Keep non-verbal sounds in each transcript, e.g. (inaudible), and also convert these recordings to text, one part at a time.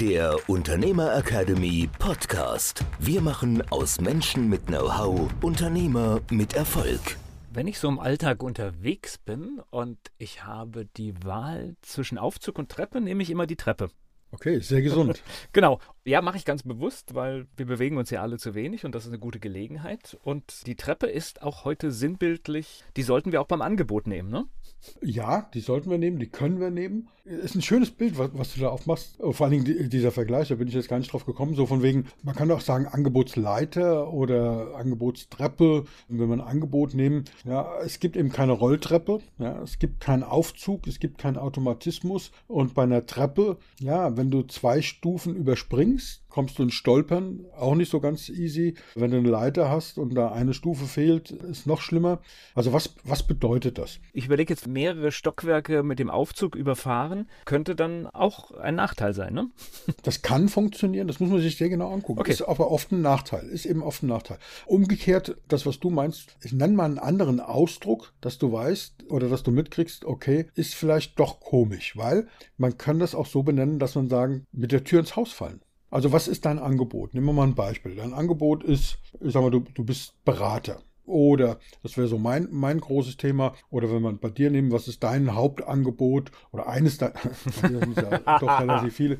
der Unternehmer Academy Podcast. Wir machen aus Menschen mit Know-how Unternehmer mit Erfolg. Wenn ich so im Alltag unterwegs bin und ich habe die Wahl zwischen Aufzug und Treppe, nehme ich immer die Treppe. Okay, sehr gesund. (laughs) genau. Ja, mache ich ganz bewusst, weil wir bewegen uns ja alle zu wenig und das ist eine gute Gelegenheit. Und die Treppe ist auch heute sinnbildlich, die sollten wir auch beim Angebot nehmen, ne? Ja, die sollten wir nehmen, die können wir nehmen. Ist ein schönes Bild, was, was du da aufmachst. Oh, vor allen Dingen dieser Vergleich, da bin ich jetzt gar nicht drauf gekommen. So von wegen, man kann auch sagen Angebotsleiter oder Angebotstreppe. Und wenn wir ein Angebot nehmen, ja, es gibt eben keine Rolltreppe, ja, es gibt keinen Aufzug, es gibt keinen Automatismus. Und bei einer Treppe, ja, wenn du zwei Stufen überspringst, kommst du ins Stolpern, auch nicht so ganz easy. Wenn du eine Leiter hast und da eine Stufe fehlt, ist noch schlimmer. Also was, was bedeutet das? Ich überlege jetzt mehrere Stockwerke mit dem Aufzug überfahren, könnte dann auch ein Nachteil sein, ne? (laughs) Das kann funktionieren, das muss man sich sehr genau angucken. Okay. Ist aber oft ein Nachteil, ist eben oft ein Nachteil. Umgekehrt, das, was du meinst, ich nenne mal einen anderen Ausdruck, dass du weißt oder dass du mitkriegst, okay, ist vielleicht doch komisch, weil man kann das auch so benennen, dass man sagen, mit der Tür ins Haus fallen. Also was ist dein Angebot? Nehmen wir mal ein Beispiel. Dein Angebot ist, ich sag mal, du, du bist Berater. Oder, das wäre so mein, mein großes Thema, oder wenn man bei dir nehmen, was ist dein Hauptangebot oder eines deiner, (laughs) ja doch relativ viele.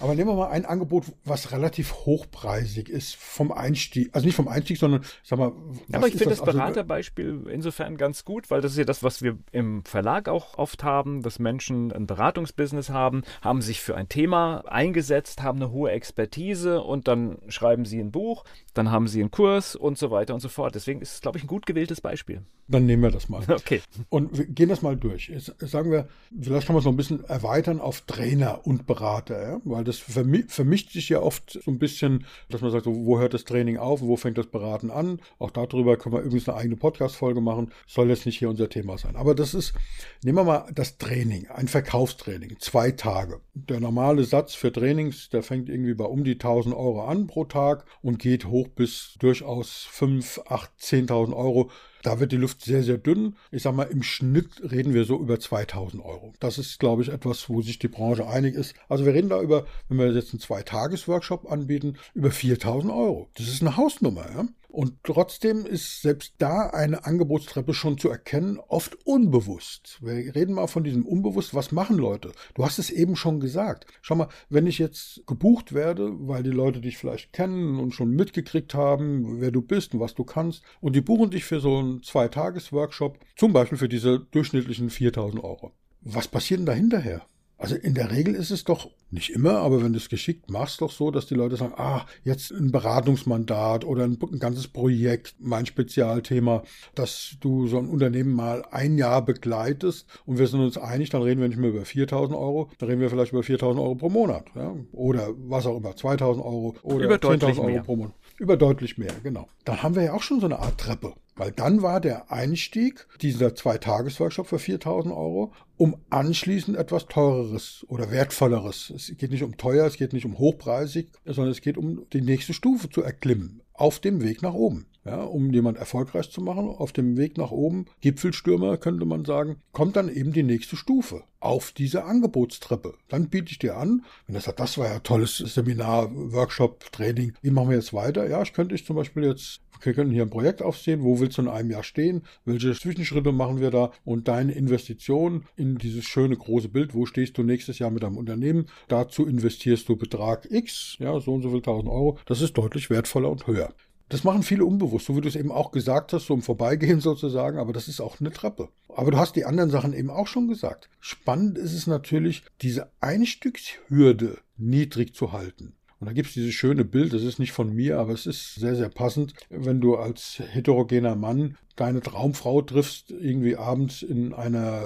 Aber nehmen wir mal ein Angebot, was relativ hochpreisig ist vom Einstieg, also nicht vom Einstieg, sondern, sag mal, was Aber ich finde das, das Beraterbeispiel insofern ganz gut, weil das ist ja das, was wir im Verlag auch oft haben, dass Menschen ein Beratungsbusiness haben, haben sich für ein Thema eingesetzt, haben eine hohe Expertise und dann schreiben sie ein Buch, dann haben sie einen Kurs und so weiter und so fort. Deswegen ist glaube ich, ein gut gewähltes Beispiel. Dann nehmen wir das mal. (laughs) Okay. Und wir gehen das mal durch. Jetzt sagen wir, vielleicht kann man es noch ein bisschen erweitern auf Trainer und Berater, ja? weil das vermischt sich ja oft so ein bisschen, dass man sagt, so, wo hört das Training auf wo fängt das Beraten an? Auch darüber können wir übrigens eine eigene Podcast-Folge machen. Soll jetzt nicht hier unser Thema sein. Aber das ist, nehmen wir mal das Training, ein Verkaufstraining, zwei Tage. Der normale Satz für Trainings, der fängt irgendwie bei um die 1000 Euro an pro Tag und geht hoch bis durchaus 5, 8, 10.000 Euro da wird die Luft sehr, sehr dünn. Ich sag mal, im Schnitt reden wir so über 2000 Euro. Das ist, glaube ich, etwas, wo sich die Branche einig ist. Also wir reden da über, wenn wir jetzt einen Zwei-Tages-Workshop anbieten, über 4000 Euro. Das ist eine Hausnummer, ja. Und trotzdem ist selbst da eine Angebotstreppe schon zu erkennen, oft unbewusst. Wir reden mal von diesem Unbewusst. Was machen Leute? Du hast es eben schon gesagt. Schau mal, wenn ich jetzt gebucht werde, weil die Leute dich vielleicht kennen und schon mitgekriegt haben, wer du bist und was du kannst, und die buchen dich für so ein einen Zwei-Tages-Workshop, zum Beispiel für diese durchschnittlichen 4000 Euro. Was passiert denn da hinterher? Also in der Regel ist es doch nicht immer, aber wenn du es geschickt machst, doch so, dass die Leute sagen, ah, jetzt ein Beratungsmandat oder ein, ein, ganzes Projekt, mein Spezialthema, dass du so ein Unternehmen mal ein Jahr begleitest und wir sind uns einig, dann reden wir nicht mehr über 4000 Euro, dann reden wir vielleicht über 4000 Euro pro Monat. Ja? Oder was auch immer, 2000 Euro oder 10.000 Euro pro Monat. Über deutlich mehr, genau. Da haben wir ja auch schon so eine Art Treppe. Weil dann war der Einstieg dieser Zwei-Tages-Workshop für 4000 Euro, um anschließend etwas teureres oder wertvolleres. Es geht nicht um teuer, es geht nicht um hochpreisig, sondern es geht um die nächste Stufe zu erklimmen. Auf dem Weg nach oben. Ja, um jemand erfolgreich zu machen, auf dem Weg nach oben, Gipfelstürmer könnte man sagen, kommt dann eben die nächste Stufe auf diese Angebotstreppe. Dann biete ich dir an, wenn er sagt, das war ja tolles Seminar, Workshop, Training, wie machen wir jetzt weiter? Ja, ich könnte ich zum Beispiel jetzt wir können hier ein Projekt aufsehen, wo willst du in einem Jahr stehen, welche Zwischenschritte machen wir da und deine Investition in dieses schöne große Bild, wo stehst du nächstes Jahr mit deinem Unternehmen, dazu investierst du Betrag X, ja, so und so viel tausend Euro, das ist deutlich wertvoller und höher. Das machen viele unbewusst, so wie du es eben auch gesagt hast, so im Vorbeigehen (laughs) sozusagen, aber das ist auch eine Treppe. Aber du hast die anderen Sachen eben auch schon gesagt. Spannend ist es natürlich, diese Einstiegshürde niedrig zu halten. Und da gibt es dieses schöne Bild, das ist nicht von mir, aber es ist sehr, sehr passend, wenn du als heterogener Mann deine Traumfrau triffst, irgendwie abends in einer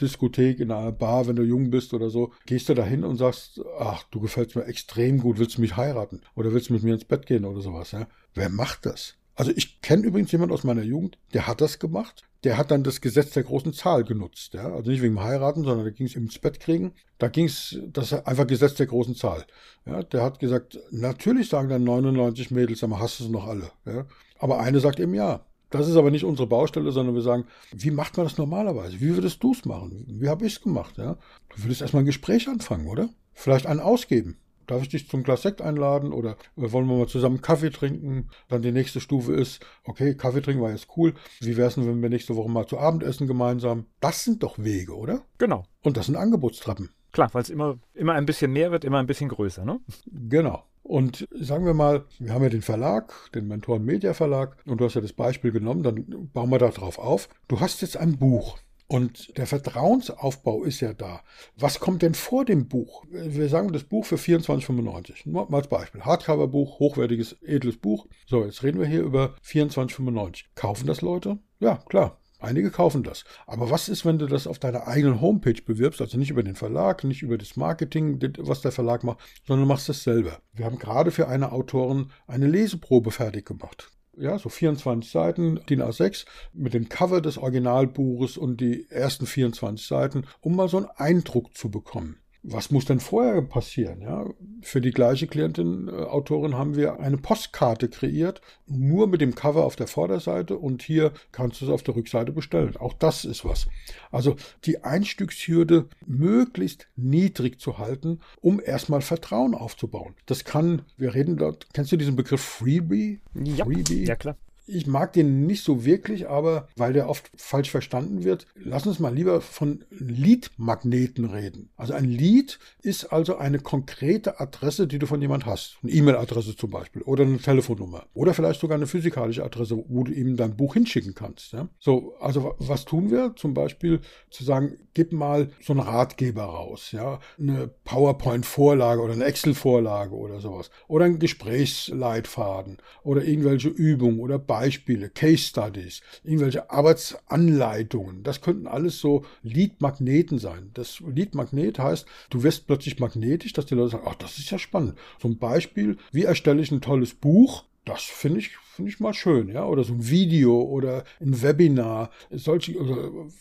Diskothek, in einer Bar, wenn du jung bist oder so, gehst du dahin und sagst, ach, du gefällst mir extrem gut, willst du mich heiraten oder willst du mit mir ins Bett gehen oder sowas. Ja? Wer macht das? Also ich kenne übrigens jemanden aus meiner Jugend, der hat das gemacht. Der hat dann das Gesetz der großen Zahl genutzt. Ja? Also nicht wegen dem Heiraten, sondern da ging es ins Bett kriegen. Da ging es, das einfach Gesetz der großen Zahl. Ja? Der hat gesagt, natürlich sagen dann 99 Mädels, aber hast du es noch alle. Ja? Aber eine sagt eben ja. Das ist aber nicht unsere Baustelle, sondern wir sagen, wie macht man das normalerweise? Wie würdest du es machen? Wie habe ich es gemacht? Ja? Du würdest erstmal ein Gespräch anfangen, oder? Vielleicht einen ausgeben. Darf ich dich zum Glas Sekt einladen oder wollen wir mal zusammen Kaffee trinken? Dann die nächste Stufe ist, okay, Kaffee trinken war jetzt cool. Wie wäre es denn, wenn wir nächste Woche mal zu Abend essen gemeinsam? Das sind doch Wege, oder? Genau. Und das sind Angebotstreppen. Klar, weil es immer, immer ein bisschen mehr wird, immer ein bisschen größer, ne? Genau. Und sagen wir mal, wir haben ja den Verlag, den Mentoren Media Verlag, und du hast ja das Beispiel genommen, dann bauen wir da drauf auf. Du hast jetzt ein Buch. Und der Vertrauensaufbau ist ja da. Was kommt denn vor dem Buch? Wir sagen das Buch für 24,95. Nur mal als Beispiel. Hardcover-Buch, hochwertiges, edles Buch. So, jetzt reden wir hier über 24,95. Kaufen das Leute? Ja, klar. Einige kaufen das. Aber was ist, wenn du das auf deiner eigenen Homepage bewirbst? Also nicht über den Verlag, nicht über das Marketing, was der Verlag macht, sondern du machst das selber. Wir haben gerade für eine Autorin eine Leseprobe fertig gemacht ja, so 24 Seiten, DIN A6 mit dem Cover des Originalbuches und die ersten 24 Seiten, um mal so einen Eindruck zu bekommen was muss denn vorher passieren? Ja? Für die gleiche Klientin, äh, Autorin, haben wir eine Postkarte kreiert, nur mit dem Cover auf der Vorderseite und hier kannst du es auf der Rückseite bestellen. Auch das ist was. Also die Einstiegshürde möglichst niedrig zu halten, um erstmal Vertrauen aufzubauen. Das kann, wir reden dort, kennst du diesen Begriff Freebie? Ja, Freebie? ja klar. Ich mag den nicht so wirklich, aber weil der oft falsch verstanden wird, lass uns mal lieber von Lead-Magneten reden. Also ein Lead ist also eine konkrete Adresse, die du von jemand hast. Eine E-Mail-Adresse zum Beispiel oder eine Telefonnummer oder vielleicht sogar eine physikalische Adresse, wo du ihm dein Buch hinschicken kannst. Ja? So, also was tun wir? Zum Beispiel zu sagen, gib mal so einen Ratgeber raus, ja, eine PowerPoint-Vorlage oder eine Excel-Vorlage oder sowas oder ein Gesprächsleitfaden oder irgendwelche Übungen oder Beispiele, Case Studies, irgendwelche Arbeitsanleitungen. Das könnten alles so Lead-Magneten sein. Das Lead-Magnet heißt, du wirst plötzlich magnetisch, dass die Leute sagen, ach, das ist ja spannend. Zum Beispiel, wie erstelle ich ein tolles Buch? Das finde ich, finde ich mal schön, ja. Oder so ein Video oder ein Webinar, solche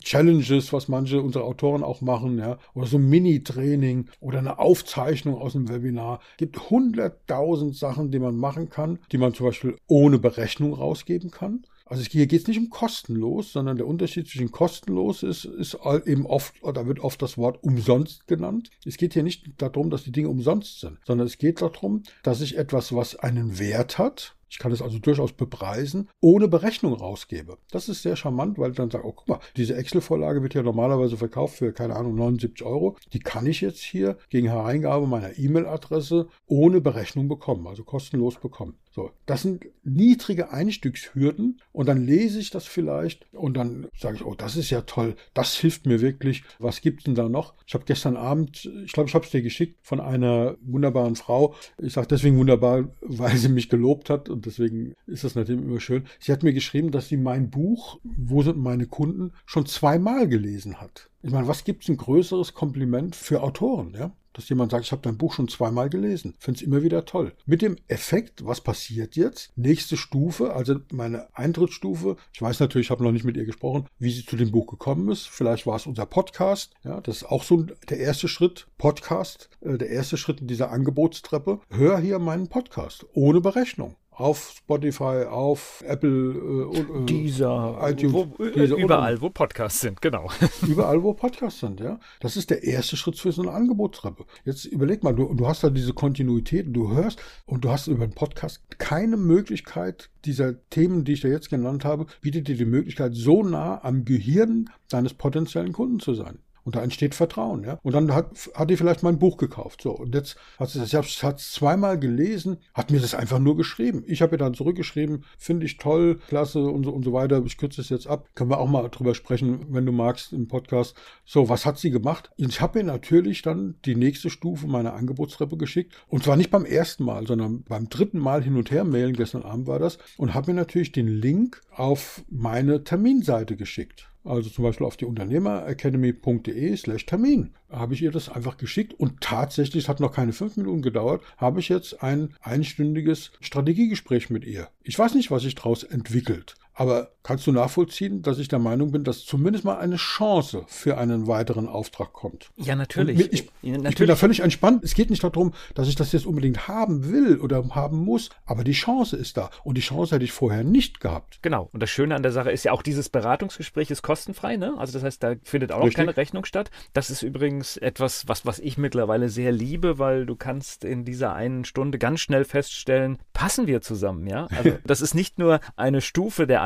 Challenges, was manche unserer Autoren auch machen, ja. Oder so ein Mini-Training oder eine Aufzeichnung aus einem Webinar. Gibt hunderttausend Sachen, die man machen kann, die man zum Beispiel ohne Berechnung rausgeben kann. Also hier geht es nicht um kostenlos, sondern der Unterschied zwischen kostenlos ist, ist eben oft, da wird oft das Wort umsonst genannt. Es geht hier nicht darum, dass die Dinge umsonst sind, sondern es geht darum, dass ich etwas, was einen Wert hat, ich kann es also durchaus bepreisen, ohne Berechnung rausgebe. Das ist sehr charmant, weil ich dann sage, oh, guck mal, diese Excel-Vorlage wird ja normalerweise verkauft für, keine Ahnung, 79 Euro. Die kann ich jetzt hier gegen Hereingabe meiner E-Mail-Adresse ohne Berechnung bekommen, also kostenlos bekommen. So, das sind niedrige Einstiegshürden und dann lese ich das vielleicht und dann sage ich, oh, das ist ja toll, das hilft mir wirklich. Was gibt es denn da noch? Ich habe gestern Abend, ich glaube, ich habe es dir geschickt von einer wunderbaren Frau. Ich sage deswegen wunderbar, (laughs) weil sie mich gelobt hat und deswegen ist das natürlich immer schön. Sie hat mir geschrieben, dass sie mein Buch, Wo sind meine Kunden, schon zweimal gelesen hat. Ich meine, was gibt es ein größeres Kompliment für Autoren, ja? Dass jemand sagt, ich habe dein Buch schon zweimal gelesen. Finde es immer wieder toll. Mit dem Effekt, was passiert jetzt? Nächste Stufe, also meine Eintrittsstufe. Ich weiß natürlich, ich habe noch nicht mit ihr gesprochen, wie sie zu dem Buch gekommen ist. Vielleicht war es unser Podcast. Ja, das ist auch so der erste Schritt. Podcast, äh, der erste Schritt in dieser Angebotstreppe. Hör hier meinen Podcast ohne Berechnung auf Spotify, auf Apple, äh, äh dieser, iTunes, wo, dieser überall, wo Podcasts sind, genau. (laughs) Überall, wo Podcasts sind, ja. Das ist der erste Schritt für so eine Angebotstreppe. Jetzt überleg mal, du, du hast da diese Kontinuität, du hörst und du hast über den Podcast keine Möglichkeit dieser Themen, die ich da jetzt genannt habe, bietet dir die Möglichkeit, so nah am Gehirn deines potenziellen Kunden zu sein. Und da entsteht Vertrauen, ja. Und dann hat, hat die vielleicht mein Buch gekauft. So, und jetzt hat sie das, ich es zweimal gelesen, hat mir das einfach nur geschrieben. Ich habe ihr dann zurückgeschrieben, finde ich toll, klasse und so und so weiter. Ich kürze es jetzt ab. Können wir auch mal drüber sprechen, wenn du magst, im Podcast. So, was hat sie gemacht? Ich habe ihr natürlich dann die nächste Stufe meiner Angebotstreppe geschickt. Und zwar nicht beim ersten Mal, sondern beim dritten Mal hin und her mailen. Gestern Abend war das. Und habe mir natürlich den Link auf meine Terminseite geschickt. Also zum Beispiel auf die Unternehmeracademy.de slash Termin habe ich ihr das einfach geschickt und tatsächlich, es hat noch keine fünf Minuten gedauert, habe ich jetzt ein einstündiges Strategiegespräch mit ihr. Ich weiß nicht, was sich daraus entwickelt. Aber kannst du nachvollziehen, dass ich der Meinung bin, dass zumindest mal eine Chance für einen weiteren Auftrag kommt? Ja, natürlich. Ich, ja, natürlich. ich, bin da völlig entspannt. Es geht nicht darum, dass ich das jetzt unbedingt haben will oder haben muss, aber die Chance ist da. Und die Chance hätte ich vorher nicht gehabt. Genau. Und das Schöne an der Sache ist ja auch, dieses Beratungsgespräch ist kostenfrei. Ne? Also das heißt, da findet auch noch keine Rechnung statt. Das ist übrigens etwas, was, was ich mittlerweile sehr liebe, weil du kannst in dieser einen Stunde ganz schnell feststellen, passen wir zusammen. Ja, also (laughs) das ist nicht nur eine Stufe der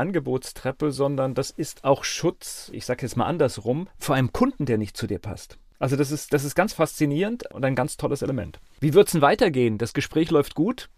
Angebotstreppe, sondern das ist auch Schutz, ich sage jetzt mal andersrum, vor einem Kunden, der nicht zu dir passt. Also das ist, das ist ganz faszinierend und ein ganz tolles Element. Wie wird es denn weitergehen? Das Gespräch läuft gut.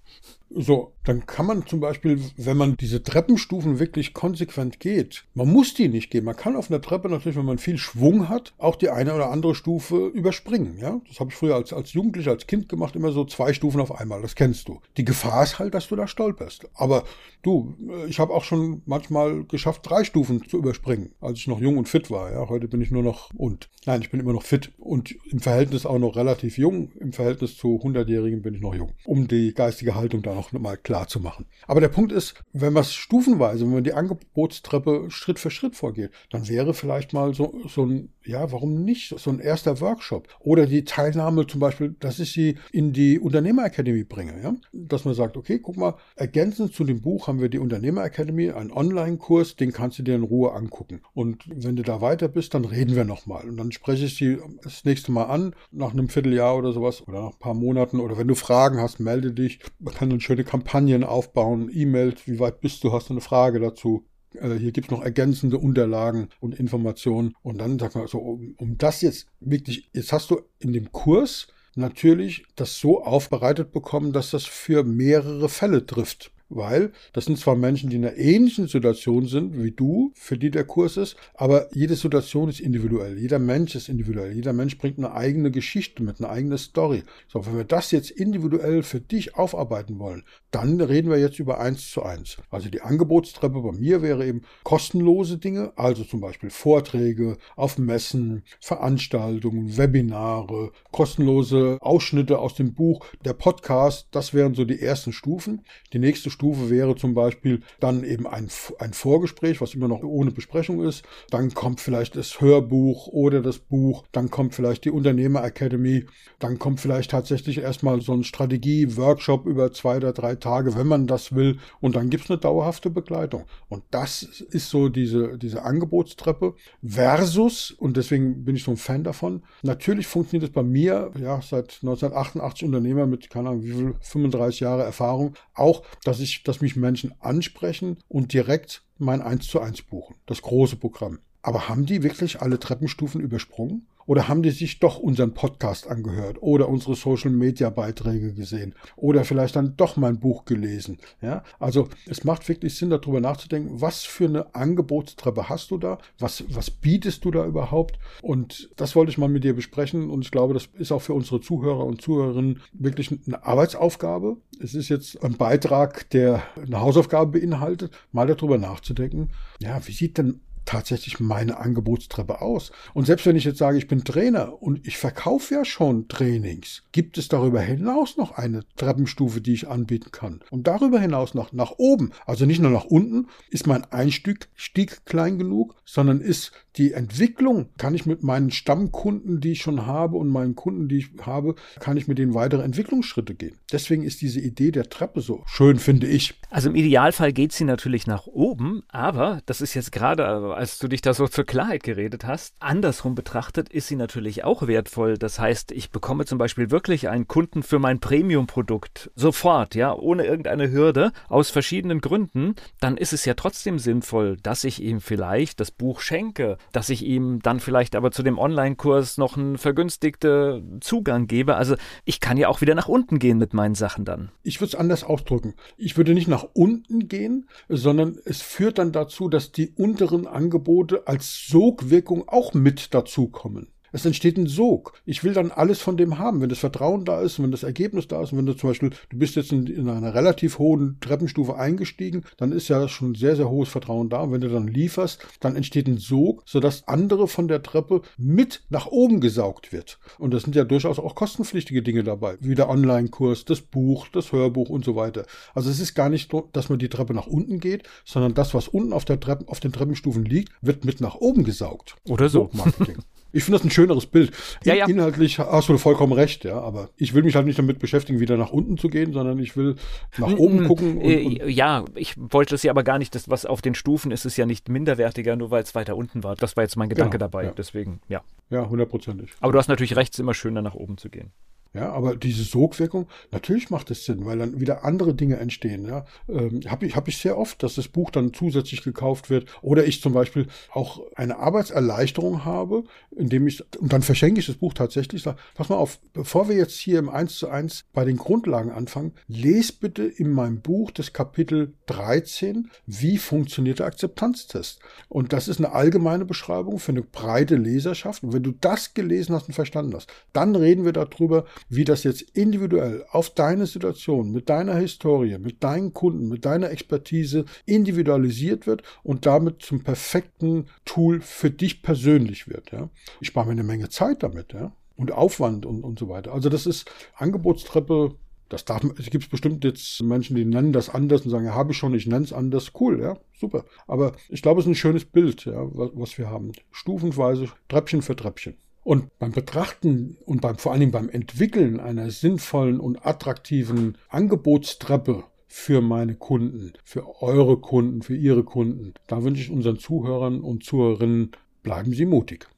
So, dann kann man zum Beispiel, wenn man diese Treppenstufen wirklich konsequent geht, man muss die nicht gehen. Man kann auf einer Treppe natürlich, wenn man viel Schwung hat, auch die eine oder andere Stufe überspringen. Ja, das habe ich früher als, als Jugendlicher, als Kind gemacht, immer so zwei Stufen auf einmal. Das kennst du. Die Gefahr ist halt, dass du da stolperst. Aber du, ich habe auch schon manchmal geschafft, drei Stufen zu überspringen, als ich noch jung und fit war. Ja, heute bin ich nur noch und. Nein, ich bin immer noch fit und im Verhältnis auch noch relativ jung. Im Verhältnis zu 100-Jährigen bin ich noch jung, um die geistige Haltung da noch mal klar zu machen. Aber der Punkt ist, wenn man es stufenweise, wenn man die Angebotstreppe Schritt für Schritt vorgeht, dann wäre vielleicht mal so, so ein, ja, warum nicht, so ein erster Workshop oder die Teilnahme zum Beispiel, dass ich sie in die Unternehmerakademie bringe, ja, dass man sagt, okay, guck mal, ergänzend zu dem Buch haben wir die Unternehmerakademie, einen Online-Kurs, den kannst du dir in Ruhe angucken. Und wenn du da weiter bist, dann reden wir nochmal. Und dann spreche ich sie das nächste Mal an, nach einem Vierteljahr oder sowas oder nach ein paar oder wenn du Fragen hast, melde dich. Man kann dann schöne Kampagnen aufbauen, E-Mails, wie weit bist du, hast du eine Frage dazu. Äh, hier gibt es noch ergänzende Unterlagen und Informationen. Und dann sag mal so, um, um das jetzt wirklich, jetzt hast du in dem Kurs natürlich das so aufbereitet bekommen, dass das für mehrere Fälle trifft weil das sind zwar Menschen, die in einer ähnlichen Situation sind wie du, für die der Kurs ist, aber jede Situation ist individuell. Jeder Mensch ist individuell. Jeder Mensch bringt eine eigene Geschichte mit, eine eigene Story. So, wenn wir das jetzt individuell für dich aufarbeiten wollen, dann reden wir jetzt über eins zu eins. Also die Angebotstreppe bei mir wäre eben kostenlose Dinge, also zum Beispiel Vorträge auf Messen, Veranstaltungen, Webinare, kostenlose Ausschnitte aus dem Buch, der Podcast, das wären so die ersten Stufen. Die nächste wäre zum Beispiel dann eben ein, ein Vorgespräch, was immer noch ohne Besprechung ist. Dann kommt vielleicht das Hörbuch oder das Buch. Dann kommt vielleicht die Unternehmer Academy. Dann kommt vielleicht tatsächlich erstmal so ein Strategie-Workshop über zwei oder drei Tage, wenn man das will. Und dann gibt es eine dauerhafte Begleitung. Und das ist so diese, diese Angebotstreppe versus, und deswegen bin ich so ein Fan davon, natürlich funktioniert es bei mir, ja, seit 1988 Unternehmer mit, keine Ahnung, wie viel, 35 Jahre Erfahrung, auch, dass ich ich, dass mich Menschen ansprechen und direkt mein 1 zu 1 buchen. Das große Programm. Aber haben die wirklich alle Treppenstufen übersprungen? Oder haben die sich doch unseren Podcast angehört oder unsere Social Media Beiträge gesehen oder vielleicht dann doch mein Buch gelesen? Ja, also es macht wirklich Sinn, darüber nachzudenken, was für eine Angebotstreppe hast du da? Was, was bietest du da überhaupt? Und das wollte ich mal mit dir besprechen und ich glaube, das ist auch für unsere Zuhörer und Zuhörerinnen wirklich eine Arbeitsaufgabe. Es ist jetzt ein Beitrag, der eine Hausaufgabe beinhaltet, mal darüber nachzudenken. Ja, wie sieht denn tatsächlich meine Angebotstreppe aus. Und selbst wenn ich jetzt sage, ich bin Trainer und ich verkaufe ja schon Trainings, gibt es darüber hinaus noch eine Treppenstufe, die ich anbieten kann. Und darüber hinaus noch nach oben, also nicht nur nach unten, ist mein Einstieg Stieg klein genug, sondern ist die Entwicklung, kann ich mit meinen Stammkunden, die ich schon habe und meinen Kunden, die ich habe, kann ich mit denen weitere Entwicklungsschritte gehen. Deswegen ist diese Idee der Treppe so schön, finde ich. Also im Idealfall geht sie natürlich nach oben, aber das ist jetzt gerade als du dich da so zur Klarheit geredet hast. Andersrum betrachtet ist sie natürlich auch wertvoll. Das heißt, ich bekomme zum Beispiel wirklich einen Kunden für mein Premium-Produkt sofort, ja, ohne irgendeine Hürde, aus verschiedenen Gründen. Dann ist es ja trotzdem sinnvoll, dass ich ihm vielleicht das Buch schenke, dass ich ihm dann vielleicht aber zu dem Online-Kurs noch einen vergünstigten Zugang gebe. Also ich kann ja auch wieder nach unten gehen mit meinen Sachen dann. Ich würde es anders ausdrücken. Ich würde nicht nach unten gehen, sondern es führt dann dazu, dass die unteren Angebote als Sogwirkung auch mit dazukommen. Es entsteht ein Sog. Ich will dann alles von dem haben. Wenn das Vertrauen da ist, wenn das Ergebnis da ist, wenn du zum Beispiel, du bist jetzt in, in einer relativ hohen Treppenstufe eingestiegen, dann ist ja schon sehr, sehr hohes Vertrauen da. Und wenn du dann lieferst, dann entsteht ein Sog, sodass andere von der Treppe mit nach oben gesaugt wird. Und das sind ja durchaus auch kostenpflichtige Dinge dabei, wie der Online-Kurs, das Buch, das Hörbuch und so weiter. Also es ist gar nicht so, dass man die Treppe nach unten geht, sondern das, was unten auf, der Treppe, auf den Treppenstufen liegt, wird mit nach oben gesaugt. Oder so. Marketing. (laughs) Ich finde das ein schöneres Bild. Ja, ja. Inhaltlich hast du vollkommen recht, ja. Aber ich will mich halt nicht damit beschäftigen, wieder nach unten zu gehen, sondern ich will nach oben gucken. Und, äh, und ja, ich wollte es ja aber gar nicht, das, was auf den Stufen ist, ist ja nicht minderwertiger, nur weil es weiter unten war. Das war jetzt mein Gedanke genau, dabei. Ja. Deswegen, ja. Ja, hundertprozentig. Aber du hast natürlich recht, es ist immer schöner, nach oben zu gehen. Ja, aber diese Sogwirkung, natürlich macht es Sinn, weil dann wieder andere Dinge entstehen. Ja, ähm, habe ich, hab ich sehr oft, dass das Buch dann zusätzlich gekauft wird oder ich zum Beispiel auch eine Arbeitserleichterung habe, indem ich, und dann verschenke ich das Buch tatsächlich, sage, pass mal auf, bevor wir jetzt hier im 1 zu 1 bei den Grundlagen anfangen, les bitte in meinem Buch das Kapitel 13, wie funktioniert der Akzeptanztest. Und das ist eine allgemeine Beschreibung für eine breite Leserschaft. Und wenn du das gelesen hast und verstanden hast, dann reden wir darüber, wie das jetzt individuell auf deine Situation, mit deiner Historie, mit deinen Kunden, mit deiner Expertise individualisiert wird und damit zum perfekten Tool für dich persönlich wird. Ja. Ich spare mir eine Menge Zeit damit ja. und Aufwand und, und so weiter. Also das ist Angebotstreppe das darf, es gibt bestimmt jetzt Menschen, die nennen das anders und sagen, ja, habe ich schon, ich nenne es anders. Cool, ja, super. Aber ich glaube, es ist ein schönes Bild, ja, was wir haben. Stufenweise, Treppchen für Treppchen. Und beim Betrachten und beim, vor allen Dingen beim Entwickeln einer sinnvollen und attraktiven Angebotstreppe für meine Kunden, für eure Kunden, für ihre Kunden, da wünsche ich unseren Zuhörern und Zuhörerinnen, bleiben Sie mutig.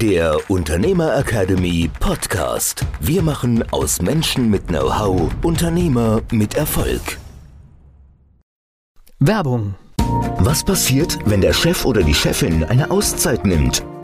Der Unternehmer Academy Podcast. Wir machen aus Menschen mit Know-how Unternehmer mit Erfolg. Werbung. Was passiert, wenn der Chef oder die Chefin eine Auszeit nimmt?